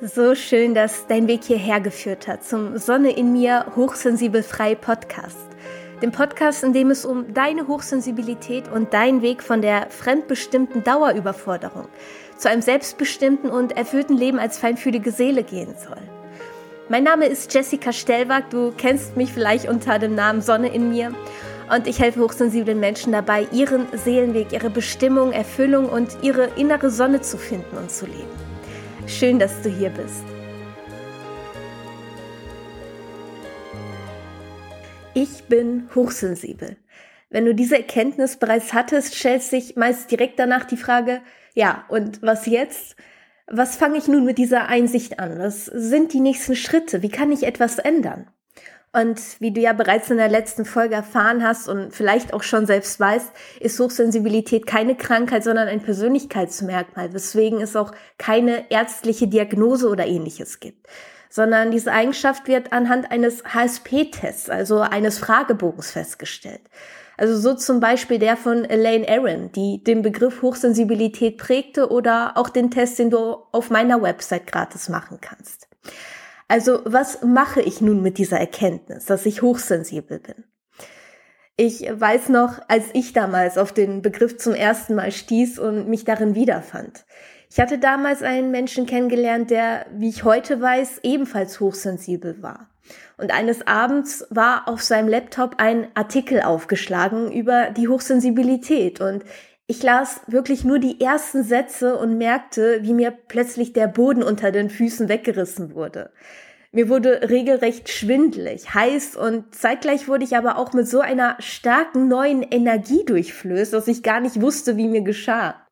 So schön, dass dein Weg hierher geführt hat zum Sonne in mir hochsensibel frei Podcast. Dem Podcast, in dem es um deine Hochsensibilität und deinen Weg von der fremdbestimmten Dauerüberforderung zu einem selbstbestimmten und erfüllten Leben als feinfühlige Seele gehen soll. Mein Name ist Jessica Stellwag, du kennst mich vielleicht unter dem Namen Sonne in mir und ich helfe hochsensiblen Menschen dabei, ihren Seelenweg, ihre Bestimmung, Erfüllung und ihre innere Sonne zu finden und zu leben. Schön, dass du hier bist. Ich bin hochsensibel. Wenn du diese Erkenntnis bereits hattest, stellt sich meist direkt danach die Frage, ja, und was jetzt? Was fange ich nun mit dieser Einsicht an? Was sind die nächsten Schritte? Wie kann ich etwas ändern? Und wie du ja bereits in der letzten Folge erfahren hast und vielleicht auch schon selbst weißt, ist Hochsensibilität keine Krankheit, sondern ein Persönlichkeitsmerkmal, weswegen es auch keine ärztliche Diagnose oder ähnliches gibt. Sondern diese Eigenschaft wird anhand eines HSP-Tests, also eines Fragebogens festgestellt. Also so zum Beispiel der von Elaine Aaron, die den Begriff Hochsensibilität prägte oder auch den Test, den du auf meiner Website gratis machen kannst. Also was mache ich nun mit dieser Erkenntnis, dass ich hochsensibel bin? Ich weiß noch, als ich damals auf den Begriff zum ersten Mal stieß und mich darin wiederfand. Ich hatte damals einen Menschen kennengelernt, der, wie ich heute weiß, ebenfalls hochsensibel war. Und eines Abends war auf seinem Laptop ein Artikel aufgeschlagen über die Hochsensibilität und ich las wirklich nur die ersten Sätze und merkte, wie mir plötzlich der Boden unter den Füßen weggerissen wurde. Mir wurde regelrecht schwindlig, heiß und zeitgleich wurde ich aber auch mit so einer starken neuen Energie durchflößt, dass ich gar nicht wusste, wie mir geschah.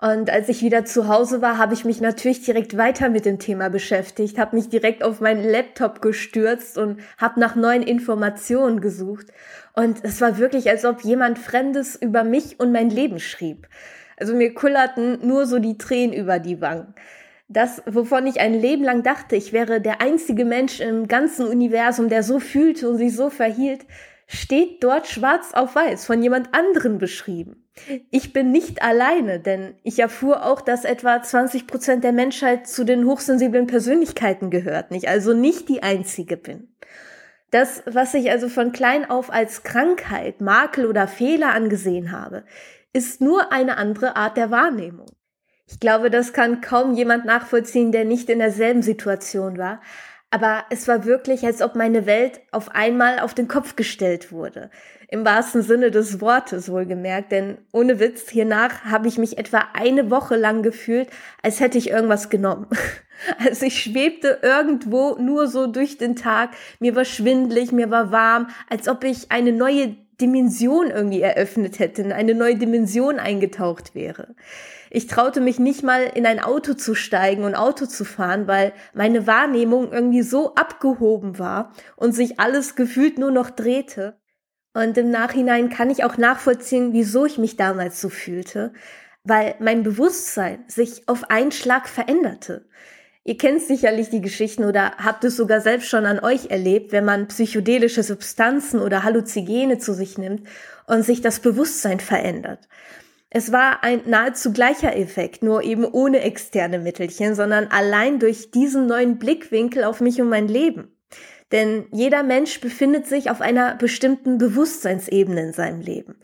Und als ich wieder zu Hause war, habe ich mich natürlich direkt weiter mit dem Thema beschäftigt, habe mich direkt auf meinen Laptop gestürzt und habe nach neuen Informationen gesucht. Und es war wirklich, als ob jemand Fremdes über mich und mein Leben schrieb. Also mir kullerten nur so die Tränen über die Wangen. Das, wovon ich ein Leben lang dachte, ich wäre der einzige Mensch im ganzen Universum, der so fühlte und sich so verhielt, steht dort schwarz auf weiß von jemand anderen beschrieben. Ich bin nicht alleine, denn ich erfuhr auch, dass etwa 20 Prozent der Menschheit zu den hochsensiblen Persönlichkeiten gehört, nicht also nicht die einzige bin. Das, was ich also von klein auf als Krankheit, Makel oder Fehler angesehen habe, ist nur eine andere Art der Wahrnehmung. Ich glaube, das kann kaum jemand nachvollziehen, der nicht in derselben Situation war. Aber es war wirklich, als ob meine Welt auf einmal auf den Kopf gestellt wurde. Im wahrsten Sinne des Wortes wohlgemerkt, denn ohne Witz, hiernach habe ich mich etwa eine Woche lang gefühlt, als hätte ich irgendwas genommen. Also ich schwebte irgendwo nur so durch den Tag, mir war schwindlig, mir war warm, als ob ich eine neue Dimension irgendwie eröffnet hätte, in eine neue Dimension eingetaucht wäre. Ich traute mich nicht mal in ein Auto zu steigen und Auto zu fahren, weil meine Wahrnehmung irgendwie so abgehoben war und sich alles gefühlt nur noch drehte. Und im Nachhinein kann ich auch nachvollziehen, wieso ich mich damals so fühlte, weil mein Bewusstsein sich auf einen Schlag veränderte. Ihr kennt sicherlich die Geschichten oder habt es sogar selbst schon an euch erlebt, wenn man psychedelische Substanzen oder Halluzigene zu sich nimmt und sich das Bewusstsein verändert. Es war ein nahezu gleicher Effekt, nur eben ohne externe Mittelchen, sondern allein durch diesen neuen Blickwinkel auf mich und mein Leben. Denn jeder Mensch befindet sich auf einer bestimmten Bewusstseinsebene in seinem Leben.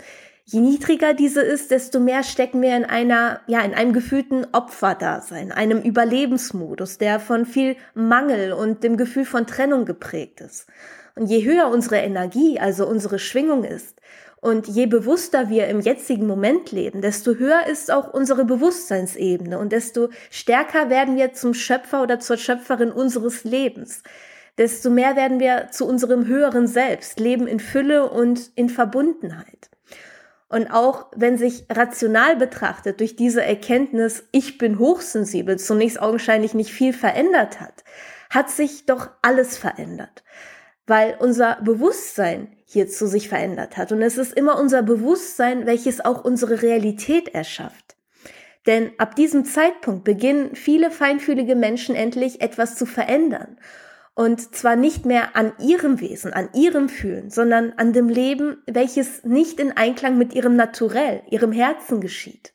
Je niedriger diese ist, desto mehr stecken wir in einer, ja, in einem gefühlten Opferdasein, einem Überlebensmodus, der von viel Mangel und dem Gefühl von Trennung geprägt ist. Und je höher unsere Energie, also unsere Schwingung ist, und je bewusster wir im jetzigen Moment leben, desto höher ist auch unsere Bewusstseinsebene und desto stärker werden wir zum Schöpfer oder zur Schöpferin unseres Lebens. Desto mehr werden wir zu unserem höheren Selbst, leben in Fülle und in Verbundenheit. Und auch wenn sich rational betrachtet durch diese Erkenntnis, ich bin hochsensibel, zunächst augenscheinlich nicht viel verändert hat, hat sich doch alles verändert weil unser Bewusstsein hierzu sich verändert hat. Und es ist immer unser Bewusstsein, welches auch unsere Realität erschafft. Denn ab diesem Zeitpunkt beginnen viele feinfühlige Menschen endlich etwas zu verändern. Und zwar nicht mehr an ihrem Wesen, an ihrem Fühlen, sondern an dem Leben, welches nicht in Einklang mit ihrem Naturell, ihrem Herzen geschieht.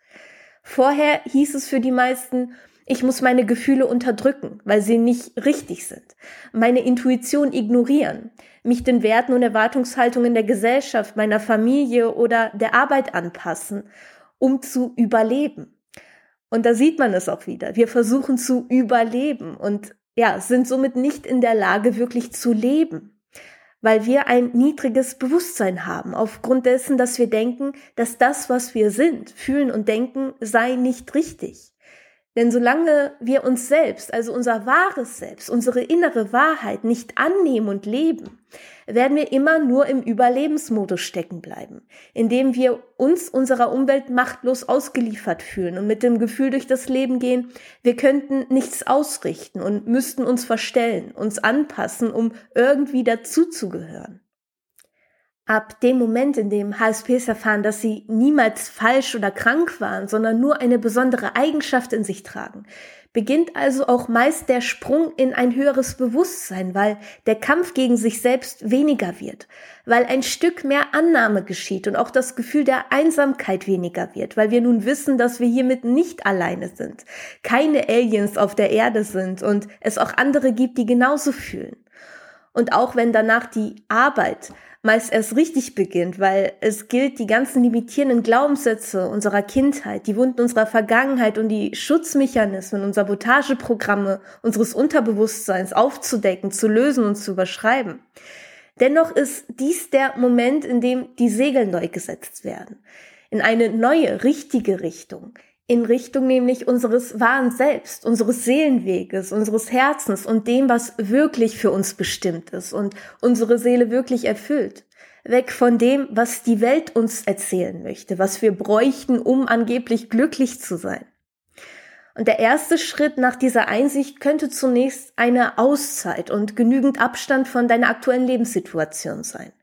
Vorher hieß es für die meisten, Ich muss meine Gefühle unterdrücken, weil sie nicht richtig sind. Meine Intuition ignorieren, mich den Werten und Erwartungshaltungen der Gesellschaft, meiner Familie oder der Arbeit anpassen, um zu überleben. Und da sieht man es auch wieder. Wir versuchen zu überleben und ja, sind somit nicht in der Lage, wirklich zu leben weil wir ein niedriges Bewusstsein haben, aufgrund dessen, dass wir denken, dass das, was wir sind, fühlen und denken, sei nicht richtig. Denn solange wir uns selbst, also unser wahres Selbst, unsere innere Wahrheit nicht annehmen und leben, werden wir immer nur im Überlebensmodus stecken bleiben, indem wir uns unserer Umwelt machtlos ausgeliefert fühlen und mit dem Gefühl durch das Leben gehen, wir könnten nichts ausrichten und müssten uns verstellen, uns anpassen, um irgendwie dazuzugehören. Ab dem Moment, in dem HSPs erfahren, dass sie niemals falsch oder krank waren, sondern nur eine besondere Eigenschaft in sich tragen, beginnt also auch meist der Sprung in ein höheres Bewusstsein, weil der Kampf gegen sich selbst weniger wird, weil ein Stück mehr Annahme geschieht und auch das Gefühl der Einsamkeit weniger wird, weil wir nun wissen, dass wir hiermit nicht alleine sind, keine Aliens auf der Erde sind und es auch andere gibt, die genauso fühlen. Und auch wenn danach die Arbeit meist erst richtig beginnt, weil es gilt, die ganzen limitierenden Glaubenssätze unserer Kindheit, die Wunden unserer Vergangenheit und die Schutzmechanismen und Sabotageprogramme unseres Unterbewusstseins aufzudecken, zu lösen und zu überschreiben. Dennoch ist dies der Moment, in dem die Segel neu gesetzt werden. In eine neue, richtige Richtung in Richtung nämlich unseres wahren Selbst, unseres Seelenweges, unseres Herzens und dem, was wirklich für uns bestimmt ist und unsere Seele wirklich erfüllt. Weg von dem, was die Welt uns erzählen möchte, was wir bräuchten, um angeblich glücklich zu sein. Und der erste Schritt nach dieser Einsicht könnte zunächst eine Auszeit und genügend Abstand von deiner aktuellen Lebenssituation sein.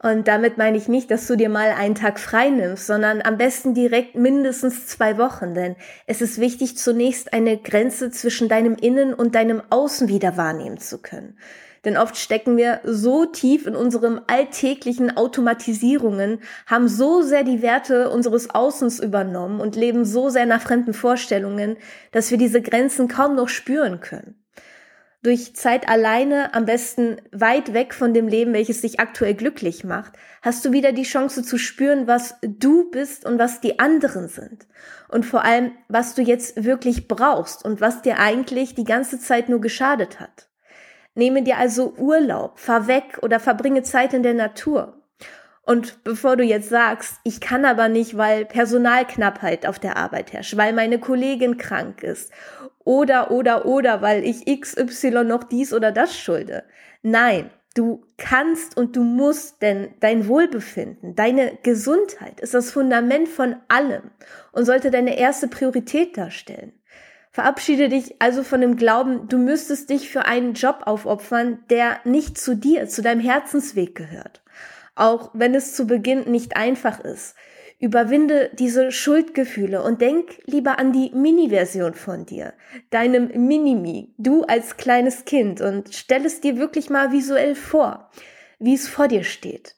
Und damit meine ich nicht, dass du dir mal einen Tag frei nimmst, sondern am besten direkt mindestens zwei Wochen, denn es ist wichtig, zunächst eine Grenze zwischen deinem Innen und deinem Außen wieder wahrnehmen zu können. Denn oft stecken wir so tief in unserem alltäglichen Automatisierungen, haben so sehr die Werte unseres Außens übernommen und leben so sehr nach fremden Vorstellungen, dass wir diese Grenzen kaum noch spüren können durch Zeit alleine, am besten weit weg von dem Leben, welches dich aktuell glücklich macht, hast du wieder die Chance zu spüren, was du bist und was die anderen sind. Und vor allem, was du jetzt wirklich brauchst und was dir eigentlich die ganze Zeit nur geschadet hat. Nehme dir also Urlaub, fahr weg oder verbringe Zeit in der Natur. Und bevor du jetzt sagst, ich kann aber nicht, weil Personalknappheit auf der Arbeit herrscht, weil meine Kollegin krank ist oder, oder, oder, weil ich XY noch dies oder das schulde. Nein, du kannst und du musst, denn dein Wohlbefinden, deine Gesundheit ist das Fundament von allem und sollte deine erste Priorität darstellen. Verabschiede dich also von dem Glauben, du müsstest dich für einen Job aufopfern, der nicht zu dir, zu deinem Herzensweg gehört. Auch wenn es zu Beginn nicht einfach ist. Überwinde diese Schuldgefühle und denk lieber an die Mini-Version von dir, deinem Minimi, du als kleines Kind und stell es dir wirklich mal visuell vor, wie es vor dir steht.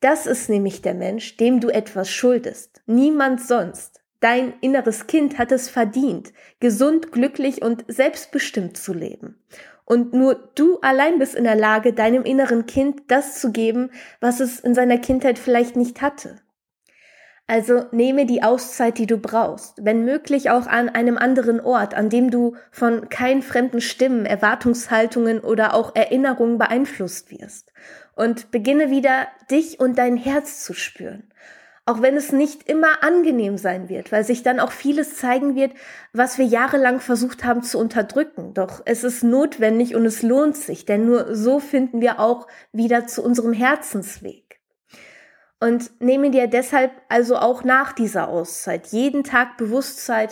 Das ist nämlich der Mensch, dem du etwas schuldest. Niemand sonst. Dein inneres Kind hat es verdient, gesund, glücklich und selbstbestimmt zu leben. Und nur du allein bist in der Lage, deinem inneren Kind das zu geben, was es in seiner Kindheit vielleicht nicht hatte. Also nehme die Auszeit, die du brauchst, wenn möglich auch an einem anderen Ort, an dem du von keinen fremden Stimmen, Erwartungshaltungen oder auch Erinnerungen beeinflusst wirst. Und beginne wieder, dich und dein Herz zu spüren. Auch wenn es nicht immer angenehm sein wird, weil sich dann auch vieles zeigen wird, was wir jahrelang versucht haben zu unterdrücken. Doch es ist notwendig und es lohnt sich, denn nur so finden wir auch wieder zu unserem Herzensweg. Und nehme dir deshalb also auch nach dieser Auszeit jeden Tag Bewusstsein,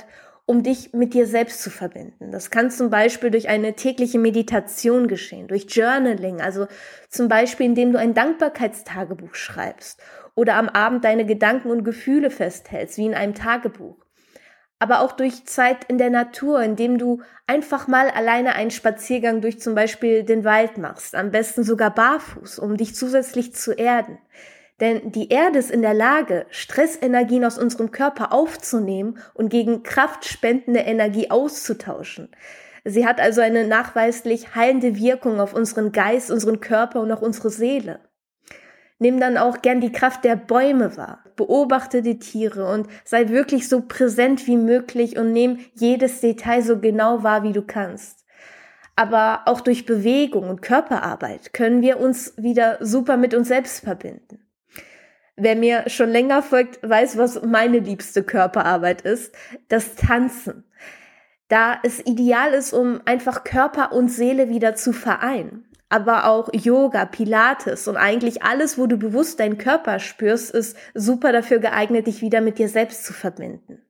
um dich mit dir selbst zu verbinden. Das kann zum Beispiel durch eine tägliche Meditation geschehen, durch Journaling, also zum Beispiel indem du ein Dankbarkeitstagebuch schreibst oder am Abend deine Gedanken und Gefühle festhältst, wie in einem Tagebuch. Aber auch durch Zeit in der Natur, indem du einfach mal alleine einen Spaziergang durch zum Beispiel den Wald machst, am besten sogar barfuß, um dich zusätzlich zu erden Denn die Erde ist in der Lage, Stressenergien aus unserem Körper aufzunehmen und gegen kraftspendende Energie auszutauschen. Sie hat also eine nachweislich heilende Wirkung auf unseren Geist, unseren Körper und auch unsere Seele. Nimm dann auch gern die Kraft der Bäume wahr. Beobachte die Tiere und sei wirklich so präsent wie möglich und nimm jedes Detail so genau wahr, wie du kannst. Aber auch durch Bewegung und Körperarbeit können wir uns wieder super mit uns selbst verbinden. Wer mir schon länger folgt, weiß, was meine liebste Körperarbeit ist. Das Tanzen. Da es ideal ist, um einfach Körper und Seele wieder zu vereinen. Aber auch Yoga, Pilates und eigentlich alles, wo du bewusst deinen Körper spürst, ist super dafür geeignet, dich wieder mit dir selbst zu verbinden.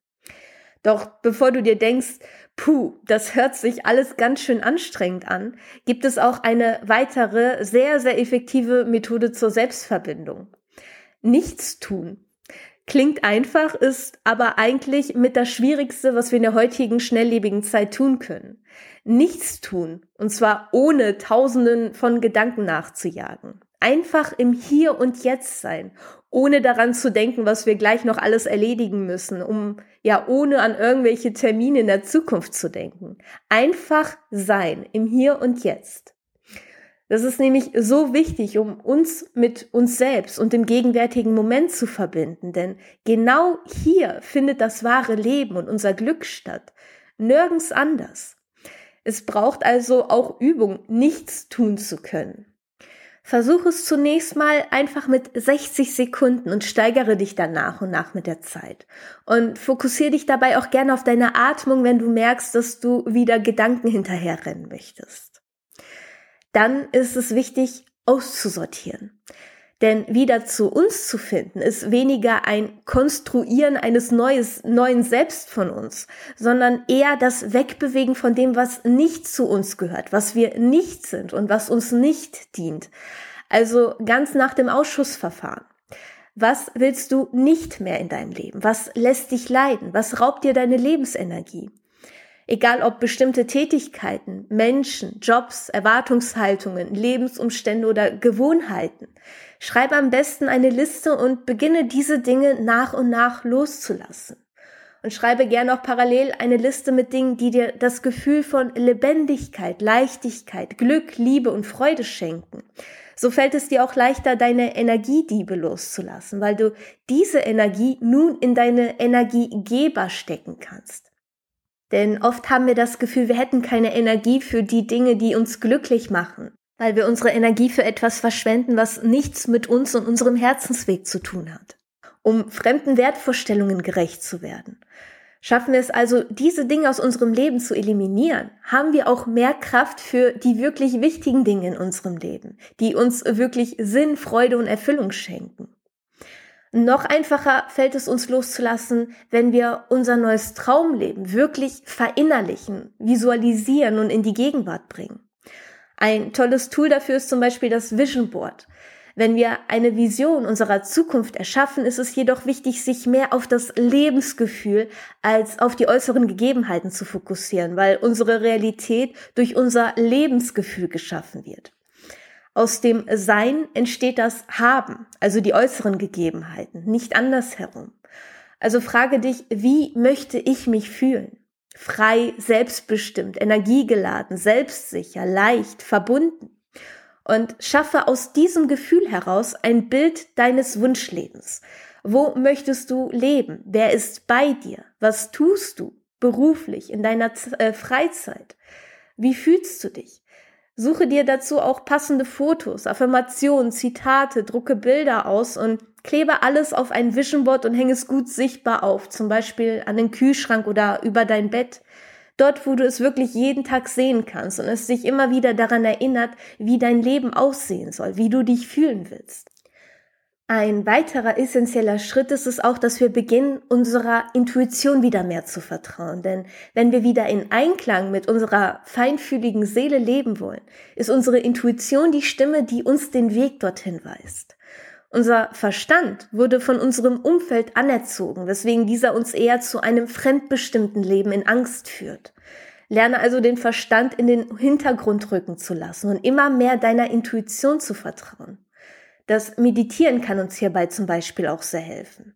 Doch bevor du dir denkst, puh, das hört sich alles ganz schön anstrengend an, gibt es auch eine weitere, sehr, sehr effektive Methode zur Selbstverbindung nichts tun. Klingt einfach, ist aber eigentlich mit das Schwierigste, was wir in der heutigen schnelllebigen Zeit tun können. Nichts tun, und zwar ohne Tausenden von Gedanken nachzujagen. Einfach im Hier und Jetzt sein, ohne daran zu denken, was wir gleich noch alles erledigen müssen, um ja ohne an irgendwelche Termine in der Zukunft zu denken. Einfach sein im Hier und Jetzt. Das ist nämlich so wichtig, um uns mit uns selbst und dem gegenwärtigen Moment zu verbinden, denn genau hier findet das wahre Leben und unser Glück statt, nirgends anders. Es braucht also auch Übung, nichts tun zu können. Versuch es zunächst mal einfach mit 60 Sekunden und steigere dich dann nach und nach mit der Zeit. Und fokussiere dich dabei auch gerne auf deine Atmung, wenn du merkst, dass du wieder Gedanken hinterherrennen möchtest dann ist es wichtig, auszusortieren. Denn wieder zu uns zu finden, ist weniger ein Konstruieren eines neues, neuen Selbst von uns, sondern eher das Wegbewegen von dem, was nicht zu uns gehört, was wir nicht sind und was uns nicht dient. Also ganz nach dem Ausschussverfahren. Was willst du nicht mehr in deinem Leben? Was lässt dich leiden? Was raubt dir deine Lebensenergie? Egal ob bestimmte Tätigkeiten, Menschen, Jobs, Erwartungshaltungen, Lebensumstände oder Gewohnheiten. Schreib am besten eine Liste und beginne diese Dinge nach und nach loszulassen. Und schreibe gerne auch parallel eine Liste mit Dingen, die dir das Gefühl von Lebendigkeit, Leichtigkeit, Glück, Liebe und Freude schenken. So fällt es dir auch leichter, deine Energiediebe loszulassen, weil du diese Energie nun in deine Energiegeber stecken kannst. Denn oft haben wir das Gefühl, wir hätten keine Energie für die Dinge, die uns glücklich machen, weil wir unsere Energie für etwas verschwenden, was nichts mit uns und unserem Herzensweg zu tun hat, um fremden Wertvorstellungen gerecht zu werden. Schaffen wir es also, diese Dinge aus unserem Leben zu eliminieren, haben wir auch mehr Kraft für die wirklich wichtigen Dinge in unserem Leben, die uns wirklich Sinn, Freude und Erfüllung schenken. Noch einfacher fällt es uns loszulassen, wenn wir unser neues Traumleben wirklich verinnerlichen, visualisieren und in die Gegenwart bringen. Ein tolles Tool dafür ist zum Beispiel das Vision Board. Wenn wir eine Vision unserer Zukunft erschaffen, ist es jedoch wichtig, sich mehr auf das Lebensgefühl als auf die äußeren Gegebenheiten zu fokussieren, weil unsere Realität durch unser Lebensgefühl geschaffen wird. Aus dem Sein entsteht das Haben, also die äußeren Gegebenheiten, nicht andersherum. Also frage dich, wie möchte ich mich fühlen? Frei, selbstbestimmt, energiegeladen, selbstsicher, leicht, verbunden. Und schaffe aus diesem Gefühl heraus ein Bild deines Wunschlebens. Wo möchtest du leben? Wer ist bei dir? Was tust du beruflich in deiner äh, Freizeit? Wie fühlst du dich? Suche dir dazu auch passende Fotos, Affirmationen, Zitate, drucke Bilder aus und klebe alles auf ein Vision Board und hänge es gut sichtbar auf, zum Beispiel an den Kühlschrank oder über dein Bett. Dort, wo du es wirklich jeden Tag sehen kannst und es dich immer wieder daran erinnert, wie dein Leben aussehen soll, wie du dich fühlen willst. Ein weiterer essentieller Schritt ist es auch, dass wir beginnen, unserer Intuition wieder mehr zu vertrauen. Denn wenn wir wieder in Einklang mit unserer feinfühligen Seele leben wollen, ist unsere Intuition die Stimme, die uns den Weg dorthin weist. Unser Verstand wurde von unserem Umfeld anerzogen, weswegen dieser uns eher zu einem fremdbestimmten Leben in Angst führt. Lerne also den Verstand in den Hintergrund rücken zu lassen und immer mehr deiner Intuition zu vertrauen. Das Meditieren kann uns hierbei zum Beispiel auch sehr helfen.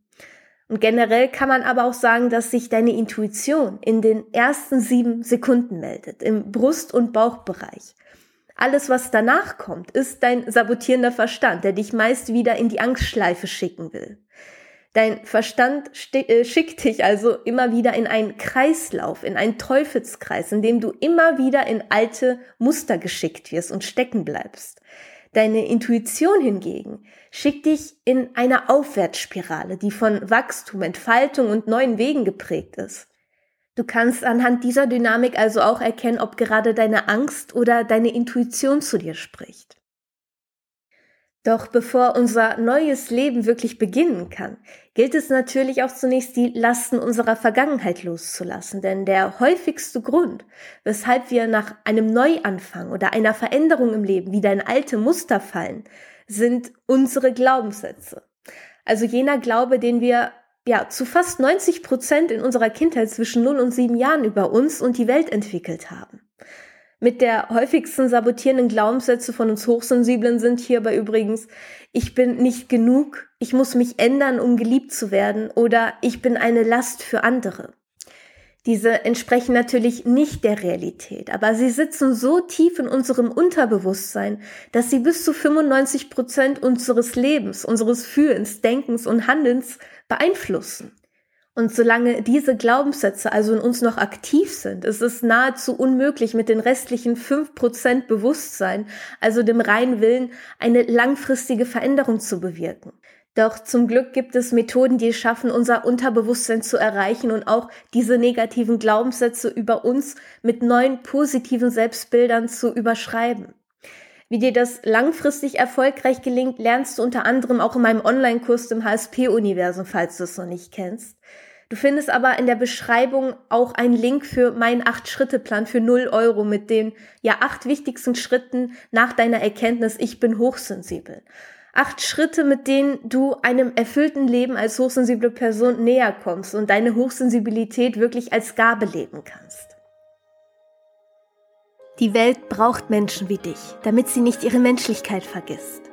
Und generell kann man aber auch sagen, dass sich deine Intuition in den ersten sieben Sekunden meldet, im Brust- und Bauchbereich. Alles, was danach kommt, ist dein sabotierender Verstand, der dich meist wieder in die Angstschleife schicken will. Dein Verstand äh, schickt dich also immer wieder in einen Kreislauf, in einen Teufelskreis, in dem du immer wieder in alte Muster geschickt wirst und stecken bleibst. Deine Intuition hingegen schickt dich in eine Aufwärtsspirale, die von Wachstum, Entfaltung und neuen Wegen geprägt ist. Du kannst anhand dieser Dynamik also auch erkennen, ob gerade deine Angst oder deine Intuition zu dir spricht. Doch bevor unser neues Leben wirklich beginnen kann, gilt es natürlich auch zunächst die Lasten unserer Vergangenheit loszulassen. Denn der häufigste Grund, weshalb wir nach einem Neuanfang oder einer Veränderung im Leben wieder in alte Muster fallen, sind unsere Glaubenssätze. Also jener Glaube, den wir ja zu fast 90 Prozent in unserer Kindheit zwischen 0 und 7 Jahren über uns und die Welt entwickelt haben. Mit der häufigsten sabotierenden Glaubenssätze von uns Hochsensiblen sind hierbei übrigens, ich bin nicht genug, ich muss mich ändern, um geliebt zu werden oder ich bin eine Last für andere. Diese entsprechen natürlich nicht der Realität, aber sie sitzen so tief in unserem Unterbewusstsein, dass sie bis zu 95 Prozent unseres Lebens, unseres Fühlens, Denkens und Handelns beeinflussen. Und solange diese Glaubenssätze also in uns noch aktiv sind, ist es nahezu unmöglich, mit den restlichen fünf Prozent Bewusstsein, also dem reinen Willen, eine langfristige Veränderung zu bewirken. Doch zum Glück gibt es Methoden, die es schaffen, unser Unterbewusstsein zu erreichen und auch diese negativen Glaubenssätze über uns mit neuen positiven Selbstbildern zu überschreiben. Wie dir das langfristig erfolgreich gelingt, lernst du unter anderem auch in meinem Online-Kurs im HSP-Universum, falls du es noch nicht kennst. Du findest aber in der Beschreibung auch einen Link für meinen Acht-Schritte-Plan für 0 Euro mit den ja acht wichtigsten Schritten nach deiner Erkenntnis, ich bin hochsensibel. Acht Schritte, mit denen du einem erfüllten Leben als hochsensible Person näher kommst und deine Hochsensibilität wirklich als Gabe leben kannst. Die Welt braucht Menschen wie dich, damit sie nicht ihre Menschlichkeit vergisst.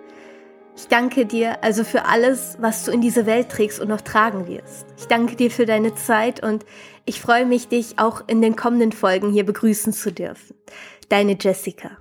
Ich danke dir also für alles, was du in diese Welt trägst und noch tragen wirst. Ich danke dir für deine Zeit und ich freue mich, dich auch in den kommenden Folgen hier begrüßen zu dürfen. Deine Jessica.